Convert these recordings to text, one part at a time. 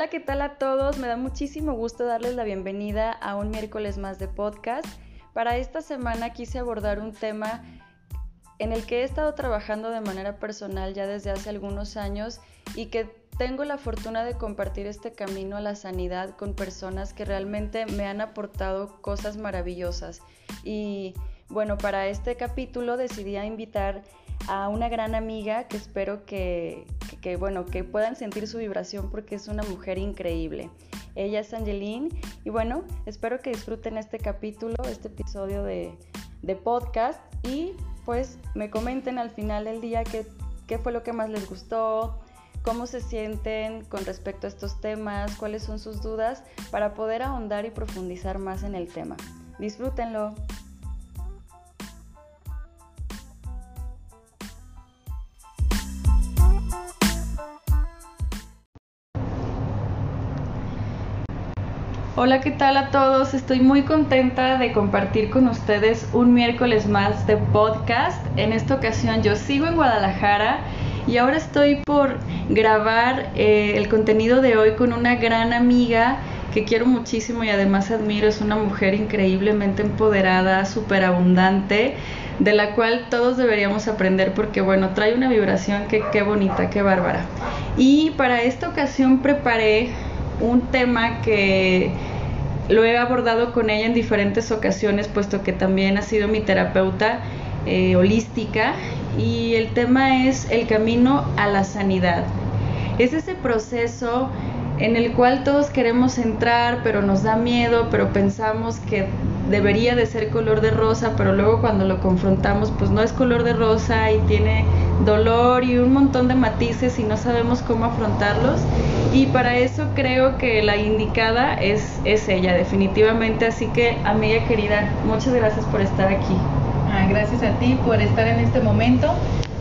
Hola, ¿qué tal a todos? Me da muchísimo gusto darles la bienvenida a un miércoles más de podcast. Para esta semana quise abordar un tema en el que he estado trabajando de manera personal ya desde hace algunos años y que tengo la fortuna de compartir este camino a la sanidad con personas que realmente me han aportado cosas maravillosas. Y bueno, para este capítulo decidí invitar a una gran amiga que espero que, bueno, que puedan sentir su vibración porque es una mujer increíble. Ella es Angeline y bueno, espero que disfruten este capítulo, este episodio de, de podcast y pues me comenten al final del día qué, qué fue lo que más les gustó, cómo se sienten con respecto a estos temas, cuáles son sus dudas, para poder ahondar y profundizar más en el tema. Disfrútenlo. Hola, ¿qué tal a todos? Estoy muy contenta de compartir con ustedes un miércoles más de podcast. En esta ocasión yo sigo en Guadalajara y ahora estoy por grabar eh, el contenido de hoy con una gran amiga que quiero muchísimo y además admiro. Es una mujer increíblemente empoderada, súper abundante, de la cual todos deberíamos aprender porque, bueno, trae una vibración que qué bonita, qué bárbara. Y para esta ocasión preparé un tema que lo he abordado con ella en diferentes ocasiones, puesto que también ha sido mi terapeuta eh, holística y el tema es el camino a la sanidad. Es ese proceso en el cual todos queremos entrar, pero nos da miedo, pero pensamos que debería de ser color de rosa, pero luego cuando lo confrontamos, pues no es color de rosa y tiene dolor y un montón de matices y no sabemos cómo afrontarlos. Y para eso creo que la indicada es, es ella, definitivamente. Así que, amiga querida, muchas gracias por estar aquí. Ah, gracias a ti por estar en este momento.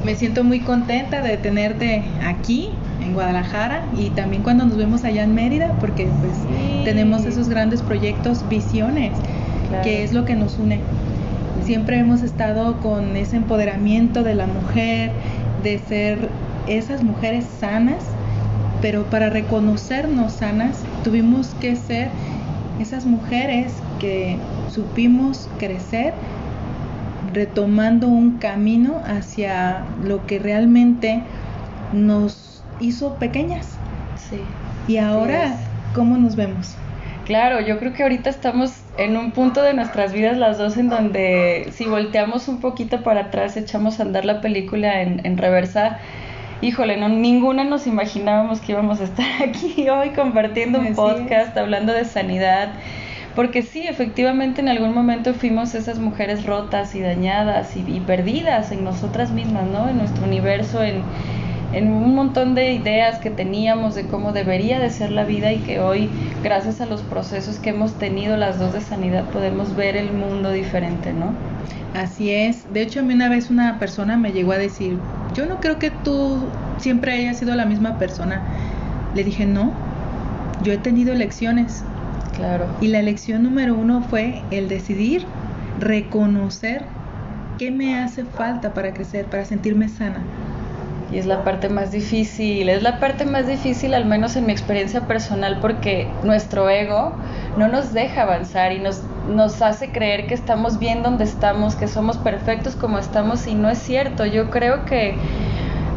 Me siento muy contenta de tenerte aquí en Guadalajara y también cuando nos vemos allá en Mérida, porque pues tenemos esos grandes proyectos, visiones, que es lo que nos une. Siempre hemos estado con ese empoderamiento de la mujer, de ser esas mujeres sanas, pero para reconocernos sanas tuvimos que ser esas mujeres que supimos crecer retomando un camino hacia lo que realmente nos hizo pequeñas. Sí. Y ahora, ¿cómo nos vemos? Claro, yo creo que ahorita estamos en un punto de nuestras vidas las dos en donde si volteamos un poquito para atrás, echamos a andar la película en, en reversa, híjole, no, ninguna nos imaginábamos que íbamos a estar aquí hoy compartiendo un podcast, hablando de sanidad porque sí, efectivamente en algún momento fuimos esas mujeres rotas y dañadas y, perdidas en nosotras mismas, ¿no? En nuestro universo, en, en un montón de ideas que teníamos de cómo debería de ser la vida y que hoy, gracias a los procesos que hemos tenido las dos de sanidad, podemos ver el mundo diferente, ¿no? Así es. De hecho, a mí una vez una persona me llegó a decir, yo no creo que tú siempre hayas sido la misma persona. Le dije, no, yo he tenido elecciones y la lección número uno fue el decidir reconocer qué me hace falta para crecer, para sentirme sana. Y es la parte más difícil, es la parte más difícil al menos en mi experiencia personal porque nuestro ego no nos deja avanzar y nos, nos hace creer que estamos bien donde estamos, que somos perfectos como estamos y no es cierto. Yo creo que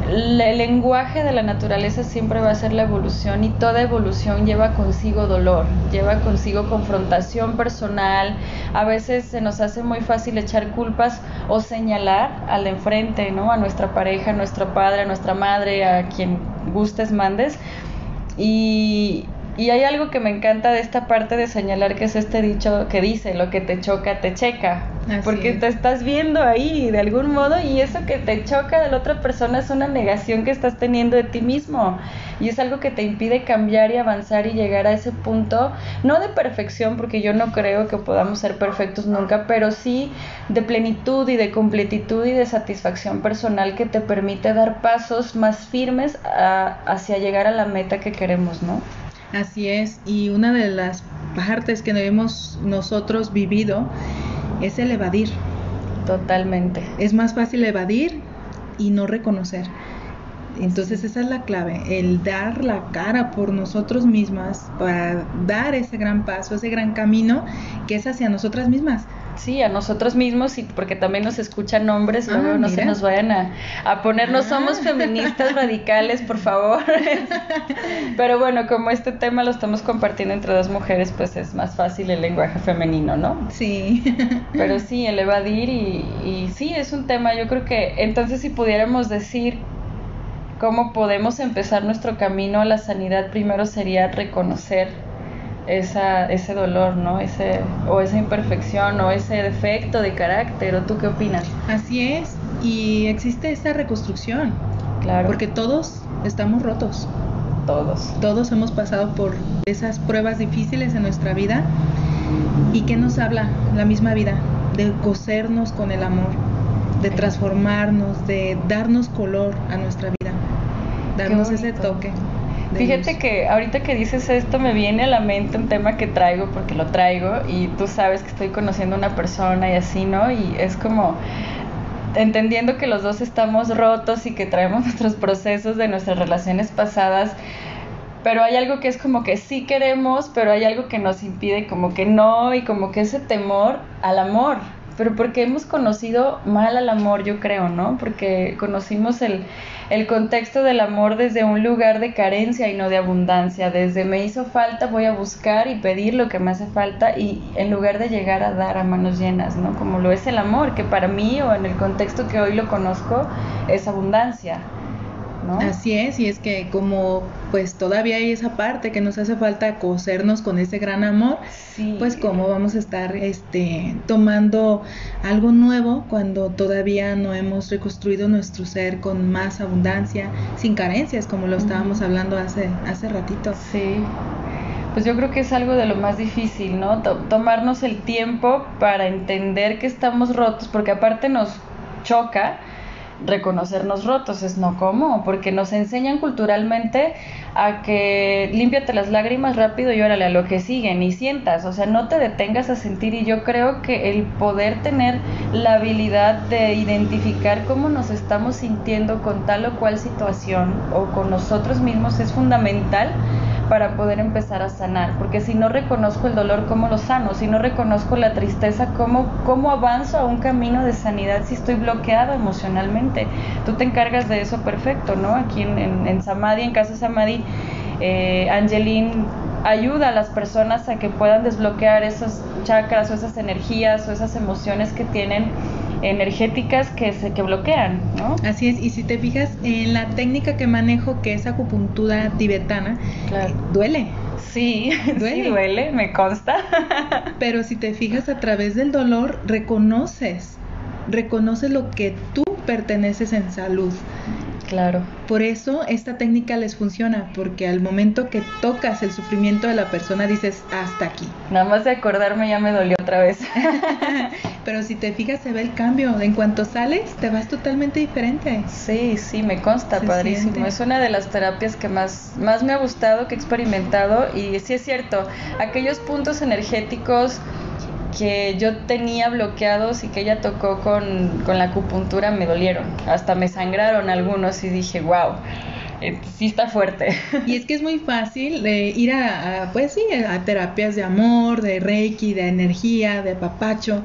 el lenguaje de la naturaleza siempre va a ser la evolución y toda evolución lleva consigo dolor, lleva consigo confrontación personal. A veces se nos hace muy fácil echar culpas o señalar al enfrente, ¿no? A nuestra pareja, a nuestro padre, a nuestra madre, a quien gustes, mandes. Y, y hay algo que me encanta de esta parte de señalar que es este dicho que dice, lo que te choca, te checa. Porque te estás viendo ahí de algún modo y eso que te choca de la otra persona es una negación que estás teniendo de ti mismo. Y es algo que te impide cambiar y avanzar y llegar a ese punto, no de perfección, porque yo no creo que podamos ser perfectos nunca, pero sí de plenitud y de completitud y de satisfacción personal que te permite dar pasos más firmes hacia llegar a la meta que queremos, ¿no? Así es, y una de las partes que hemos nosotros vivido es el evadir. Totalmente. Es más fácil evadir y no reconocer. Entonces esa es la clave, el dar la cara por nosotros mismas para dar ese gran paso, ese gran camino que es hacia nosotras mismas. Sí, a nosotros mismos y porque también nos escuchan hombres, ah, luego no se nos vayan a, a poner, no somos ah. feministas radicales, por favor. Pero bueno, como este tema lo estamos compartiendo entre dos mujeres, pues es más fácil el lenguaje femenino, ¿no? Sí. Pero sí, el evadir y, y sí, es un tema, yo creo que entonces si pudiéramos decir cómo podemos empezar nuestro camino a la sanidad, primero sería reconocer esa, ese dolor, ¿no? Ese, o esa imperfección o ese defecto de carácter, ¿o tú qué opinas? Así es, y existe esa reconstrucción. Claro. Porque todos estamos rotos. Todos. Todos hemos pasado por esas pruebas difíciles en nuestra vida. ¿Y qué nos habla la misma vida? De cosernos con el amor, de transformarnos, de darnos color a nuestra vida darnos ese toque. Fíjate que ahorita que dices esto me viene a la mente un tema que traigo porque lo traigo y tú sabes que estoy conociendo a una persona y así, ¿no? Y es como entendiendo que los dos estamos rotos y que traemos nuestros procesos de nuestras relaciones pasadas, pero hay algo que es como que sí queremos, pero hay algo que nos impide como que no y como que ese temor al amor, pero porque hemos conocido mal al amor, yo creo, ¿no? Porque conocimos el el contexto del amor desde un lugar de carencia y no de abundancia, desde me hizo falta, voy a buscar y pedir lo que me hace falta y en lugar de llegar a dar a manos llenas, ¿no? Como lo es el amor, que para mí o en el contexto que hoy lo conozco es abundancia. Así es, y es que como pues todavía hay esa parte que nos hace falta cosernos con ese gran amor, pues cómo vamos a estar este tomando algo nuevo cuando todavía no hemos reconstruido nuestro ser con más abundancia, sin carencias, como lo estábamos hablando hace hace ratito. Sí. Pues yo creo que es algo de lo más difícil, ¿no? tomarnos el tiempo para entender que estamos rotos, porque aparte nos choca reconocernos rotos, es no como, porque nos enseñan culturalmente a que límpiate las lágrimas rápido y órale a lo que siguen y sientas, o sea, no te detengas a sentir y yo creo que el poder tener la habilidad de identificar cómo nos estamos sintiendo con tal o cual situación o con nosotros mismos es fundamental para poder empezar a sanar, porque si no reconozco el dolor, ¿cómo lo sano? Si no reconozco la tristeza, ¿cómo, cómo avanzo a un camino de sanidad si estoy bloqueado emocionalmente? Tú te encargas de eso perfecto, ¿no? Aquí en, en, en Samadhi, en Casa Samadhi, eh, Angeline ayuda a las personas a que puedan desbloquear esos chakras o esas energías o esas emociones que tienen energéticas que se que bloquean, ¿no? Así es, y si te fijas en la técnica que manejo, que es acupuntura tibetana, eh, duele. Sí, duele. Sí duele, me consta. Pero si te fijas a través del dolor, reconoces, reconoces lo que tú perteneces en salud. Claro. Por eso esta técnica les funciona, porque al momento que tocas el sufrimiento de la persona dices, hasta aquí. Nada más de acordarme ya me dolió otra vez. Pero si te fijas se ve el cambio, en cuanto sales te vas totalmente diferente. Sí, sí, me consta, padrísimo. Es una de las terapias que más, más me ha gustado, que he experimentado y sí es cierto, aquellos puntos energéticos que yo tenía bloqueados y que ella tocó con, la acupuntura me dolieron. Hasta me sangraron algunos y dije, wow, eh, sí está fuerte. Y es que es muy fácil de ir a, pues sí, a terapias de amor, de reiki, de energía, de papacho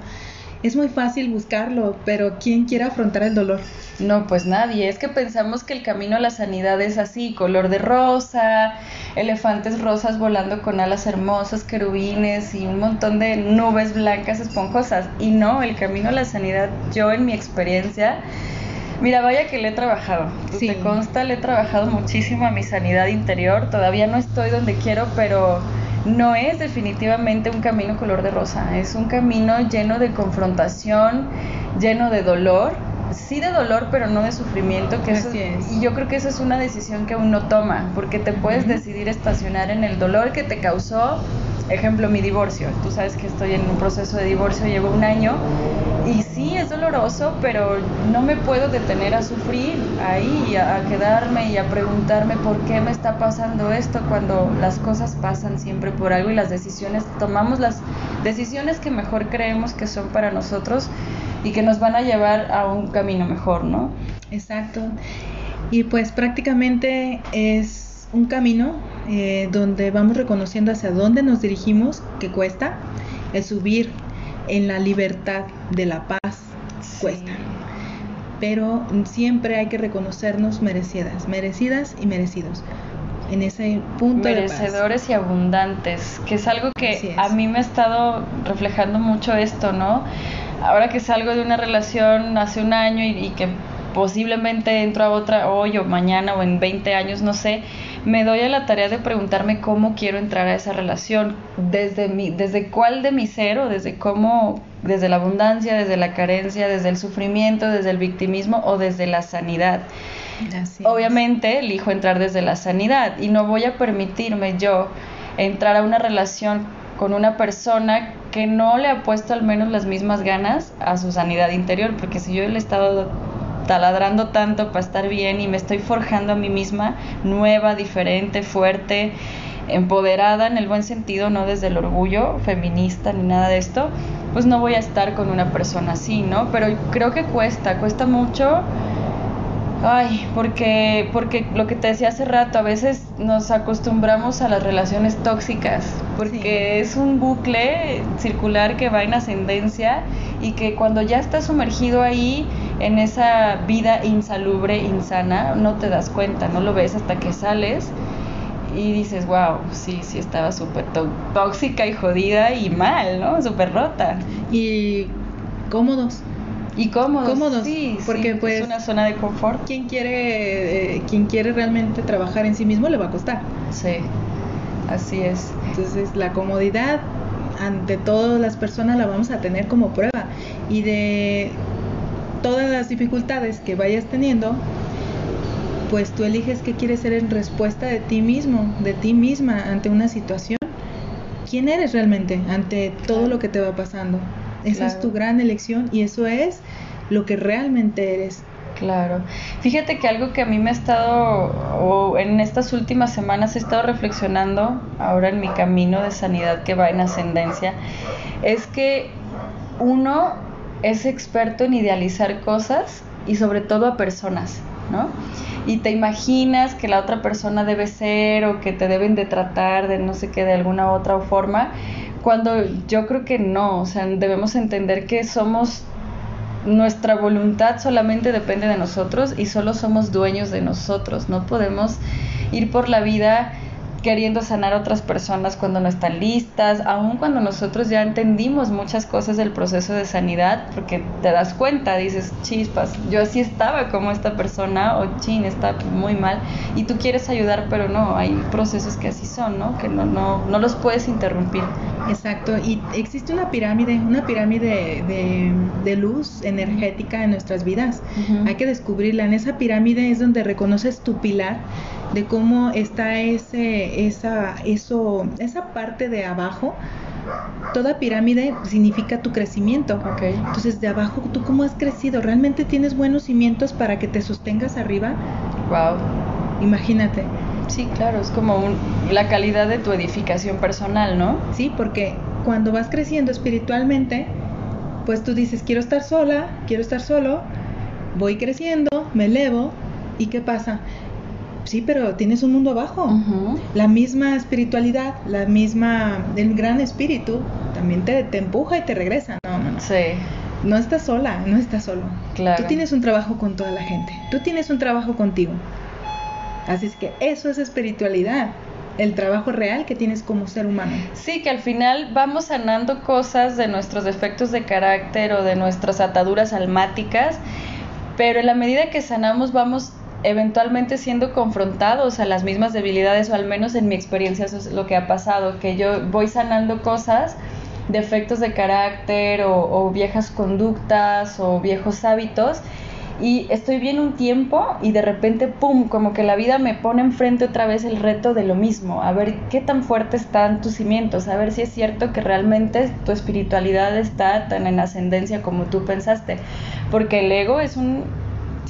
es muy fácil buscarlo, pero ¿quién quiere afrontar el dolor? No, pues nadie. Es que pensamos que el camino a la sanidad es así, color de rosa, elefantes rosas volando con alas hermosas, querubines y un montón de nubes blancas esponjosas. Y no, el camino a la sanidad, yo en mi experiencia, Mira, vaya que le he trabajado. Sí. Te consta, le he trabajado muchísimo a mi sanidad interior. Todavía no estoy donde quiero, pero no es definitivamente un camino color de rosa, es un camino lleno de confrontación, lleno de dolor, sí de dolor, pero no de sufrimiento, que eso, y yo creo que esa es una decisión que uno toma, porque te puedes decidir estacionar en el dolor que te causó, ejemplo, mi divorcio. Tú sabes que estoy en un proceso de divorcio, llevo un año y sí, es doloroso, pero no me puedo detener a sufrir ahí, a, quedarme y a preguntarme por qué me está pasando esto cuando las cosas pasan siempre por algo y las decisiones, tomamos las decisiones que mejor creemos que son para nosotros y que nos van a llevar a un camino mejor, ¿no? Exacto. Y pues prácticamente es un camino eh, donde vamos reconociendo hacia dónde nos dirigimos, que cuesta, el subir en la libertad de la paz, cuesta. Pero siempre hay que reconocernos merecidas, merecidas y merecidos. En ese punto merecedores y abundantes que es algo que a mí me ha estado reflejando mucho esto no ahora que salgo de una relación hace un año y, que posiblemente entro a otra hoy o mañana o en 20 años no sé me doy a la tarea de preguntarme cómo quiero entrar a esa relación. Desde mi desde cuál de mi ser o desde cómo desde la abundancia desde la carencia desde el sufrimiento desde el victimismo o desde la sanidad. Obviamente elijo entrar desde la sanidad y no voy a permitirme yo entrar a una relación con una persona que no le ha puesto al menos las mismas ganas a su sanidad interior, porque si yo le he estado taladrando tanto para estar bien y me estoy forjando a mí misma nueva, diferente, fuerte, empoderada en el buen sentido, no desde el orgullo feminista ni nada de esto, pues no voy a estar con una persona así, ¿no? Pero creo que cuesta, cuesta mucho Ay, porque, porque lo que te decía hace rato, a veces nos acostumbramos a las relaciones tóxicas, porque es un bucle circular que va en ascendencia y que cuando ya estás sumergido ahí en esa vida insalubre, insana, no te das cuenta, no lo ves hasta que sales y dices, wow, sí, sí estaba súper tóxica y jodida y mal, ¿no? Súper rota. Y cómodos y cómodos, cómodos sí, porque pues es una zona de confort. Quien quiere, eh, quien quiere realmente trabajar en sí mismo le va a costar. Sí, así es. Entonces la comodidad ante todas las personas la vamos a tener como prueba y de todas las dificultades que vayas teniendo, pues tú eliges qué quieres ser en respuesta de ti mismo, de ti misma ante una situación. ¿Quién eres realmente ante todo lo que te va pasando? Esa es tu gran elección y eso es lo que realmente eres. Claro. Fíjate que algo que a mí me ha estado, o en estas últimas semanas he estado reflexionando, ahora en mi camino de sanidad que va en ascendencia, es que uno es experto en idealizar cosas y sobre todo a personas, ¿no? Y te imaginas que la otra persona debe ser o que te deben de tratar de no sé qué, de alguna otra forma, cuando yo creo que no, o sea, debemos entender que somos, nuestra voluntad solamente depende de nosotros y solo somos dueños de nosotros, no podemos ir por la vida queriendo sanar a otras personas cuando no están listas, aun cuando nosotros ya entendimos muchas cosas del proceso de sanidad, porque te das cuenta, dices, chispas, yo así estaba como esta persona, o chin, está muy mal, y tú quieres ayudar, pero no, hay procesos que así son, ¿no? Que no, no, no los puedes interrumpir. Exacto, y existe una pirámide, una pirámide de, de luz energética en nuestras vidas. Hay que descubrirla. En esa pirámide es donde reconoces tu pilar de cómo está ese, esa, eso, esa parte de abajo. Toda pirámide significa tu crecimiento. Okay. Entonces, de abajo, ¿tú cómo has crecido? ¿Realmente tienes buenos cimientos para que te sostengas arriba? Wow. Imagínate. Sí, claro, es como la calidad de tu edificación personal, ¿no? Sí, porque cuando vas creciendo espiritualmente, pues tú dices, quiero estar sola, quiero estar solo, voy creciendo, me elevo, ¿y qué pasa? Sí, pero tienes un mundo abajo. La misma espiritualidad, la misma, el gran espíritu también te, te empuja y te regresa. No, no, no. Sí. No estás sola, no estás solo. Claro. Tú tienes un trabajo con toda la gente. Tú tienes un trabajo contigo. Así es que eso es espiritualidad, el trabajo real que tienes como ser humano. Sí, que al final vamos sanando cosas de nuestros defectos de carácter o de nuestras ataduras almáticas, pero en la medida que sanamos vamos eventualmente siendo confrontados a las mismas debilidades, o al menos en mi experiencia eso es lo que ha pasado, que yo voy sanando cosas, defectos de carácter o, viejas conductas o viejos hábitos, y estoy bien un tiempo y de repente, ¡pum!, como que la vida me pone enfrente otra vez el reto de lo mismo, a ver qué tan fuertes están tus cimientos, a ver si es cierto que realmente tu espiritualidad está tan en ascendencia como tú pensaste, porque el ego es un,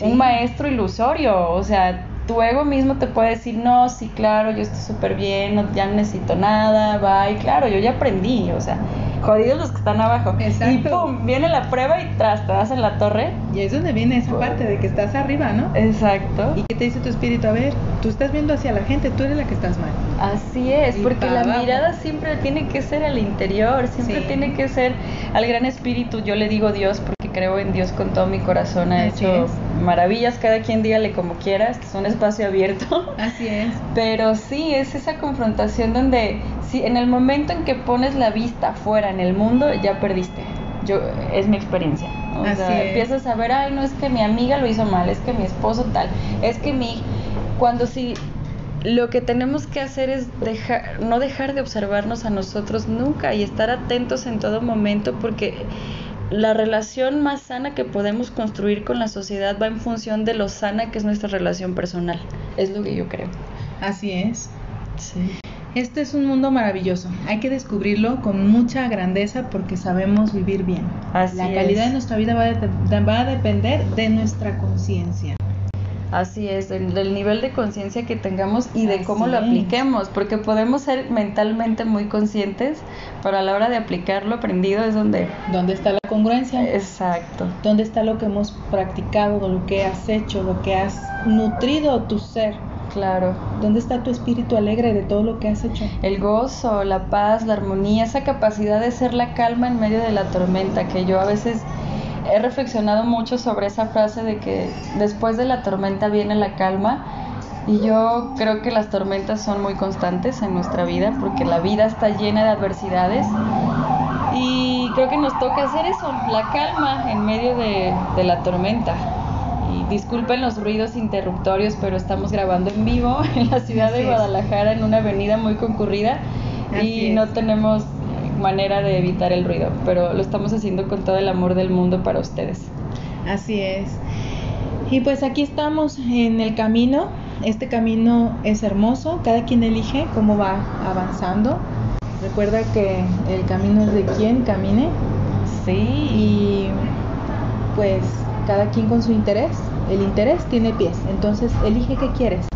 un maestro ilusorio, o sea, tu ego mismo te puede decir, no, sí, claro, yo estoy súper bien, no, ya no necesito nada, va, y claro, yo ya aprendí, o sea, jodidos los que están abajo. Exacto. Y pum, viene la prueba y tras, te das en la torre. Y es donde viene esa parte de que estás arriba, ¿no? Exacto. ¿Y qué te dice tu espíritu? A ver, tú estás viendo hacia la gente, tú eres la que estás mal. Así es, Y porque la abajo. mirada siempre tiene que ser al interior, siempre Sí. tiene que ser al gran espíritu. Yo le digo Dios porque creo en Dios con todo mi corazón. Ha Así hecho es. maravillas, cada quien dígale como quiera, este es un espacio abierto. Así es. Pero sí, es esa confrontación donde si en el momento en que pones la vista afuera en el mundo, ya perdiste. Yo, es mi experiencia. O Así sea, es. empiezas a ver, ay, no es que mi amiga lo hizo mal, es que mi esposo tal, es que mi... Cuando sí, lo que tenemos que hacer es dejar, no dejar de observarnos a nosotros nunca y estar atentos en todo momento porque la relación más sana que podemos construir con la sociedad va en función de lo sana que es nuestra relación personal. Es lo que yo creo. Así es. Sí. Este es un mundo maravilloso. Hay que descubrirlo con mucha grandeza porque sabemos vivir bien. Así la calidad es. de nuestra vida va a, va a depender de nuestra conciencia. Así es, del, del nivel de conciencia que tengamos y de Así cómo lo apliquemos, porque podemos ser mentalmente muy conscientes, pero a la hora de aplicarlo aprendido es donde... ¿Dónde está la congruencia? Exacto. ¿Dónde está lo que hemos practicado, lo que has hecho, lo que has nutrido tu ser? Claro. ¿Dónde está tu espíritu alegre de todo lo que has hecho? El gozo, la paz, la armonía, esa capacidad de ser la calma en medio de la tormenta, que yo a veces he reflexionado mucho sobre esa frase de que después de la tormenta viene la calma. Y yo creo que las tormentas son muy constantes en nuestra vida porque la vida está llena de adversidades. Y creo que nos toca hacer eso, la calma en medio de, de la tormenta. Y disculpen los ruidos interruptorios, pero estamos grabando en vivo en la ciudad Así de es. Guadalajara en una avenida muy concurrida Así y es. no tenemos manera de evitar el ruido, pero lo estamos haciendo con todo el amor del mundo para ustedes. Así es. Y pues aquí estamos en el camino. Este camino es hermoso. Cada quien elige cómo va avanzando. Recuerda que el camino es de quien camine. Sí, Y pues cada quien con su interés. El interés tiene pies. Entonces elige qué quieres.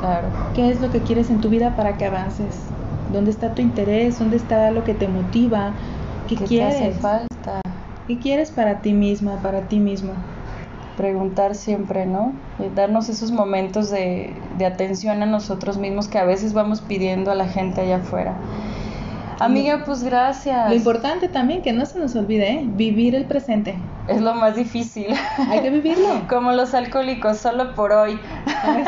claro. ¿Qué es lo que quieres en tu vida para que avances? ¿Dónde está tu interés? ¿Dónde está lo que te motiva? ¿Qué, ¿Qué te quieres? hace falta? ¿Qué quieres para ti misma, para ti mismo? preguntar siempre, ¿no? Y darnos esos momentos de, de atención a nosotros mismos que a veces vamos pidiendo a la gente allá afuera. Amiga, pues gracias. Lo importante también, que no se nos olvide, ¿eh? vivir el presente. Es lo más difícil. Hay que vivirlo. Como los alcohólicos, solo por hoy.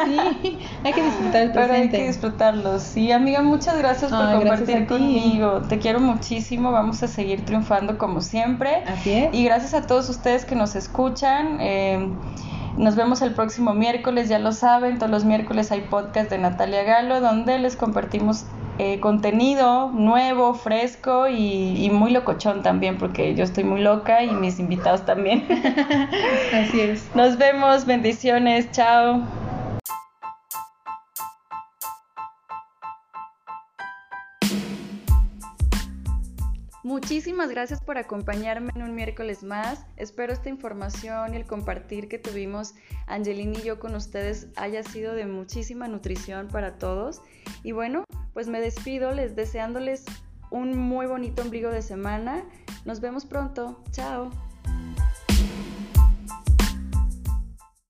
Sí, hay que disfrutar el Pero hay presente. que disfrutarlo. Sí, amiga, muchas gracias por Ay, gracias compartir ti. conmigo. Te quiero muchísimo. Vamos a seguir triunfando como siempre. Así es. Y gracias a todos ustedes que nos escuchan. eh, nos vemos el próximo miércoles, ya lo saben, todos los miércoles hay podcast de Natalia Galo donde les compartimos eh, contenido nuevo, fresco y, y muy locochón también, porque yo estoy muy loca y mis invitados también. Así es. Nos vemos, bendiciones, chao. Muchísimas gracias por acompañarme en un miércoles más. Espero esta información y el compartir que tuvimos Angelina y yo con ustedes haya sido de muchísima nutrición para todos. Y bueno, pues me despido les deseándoles un muy bonito ombligo de semana. Nos vemos pronto. Chao.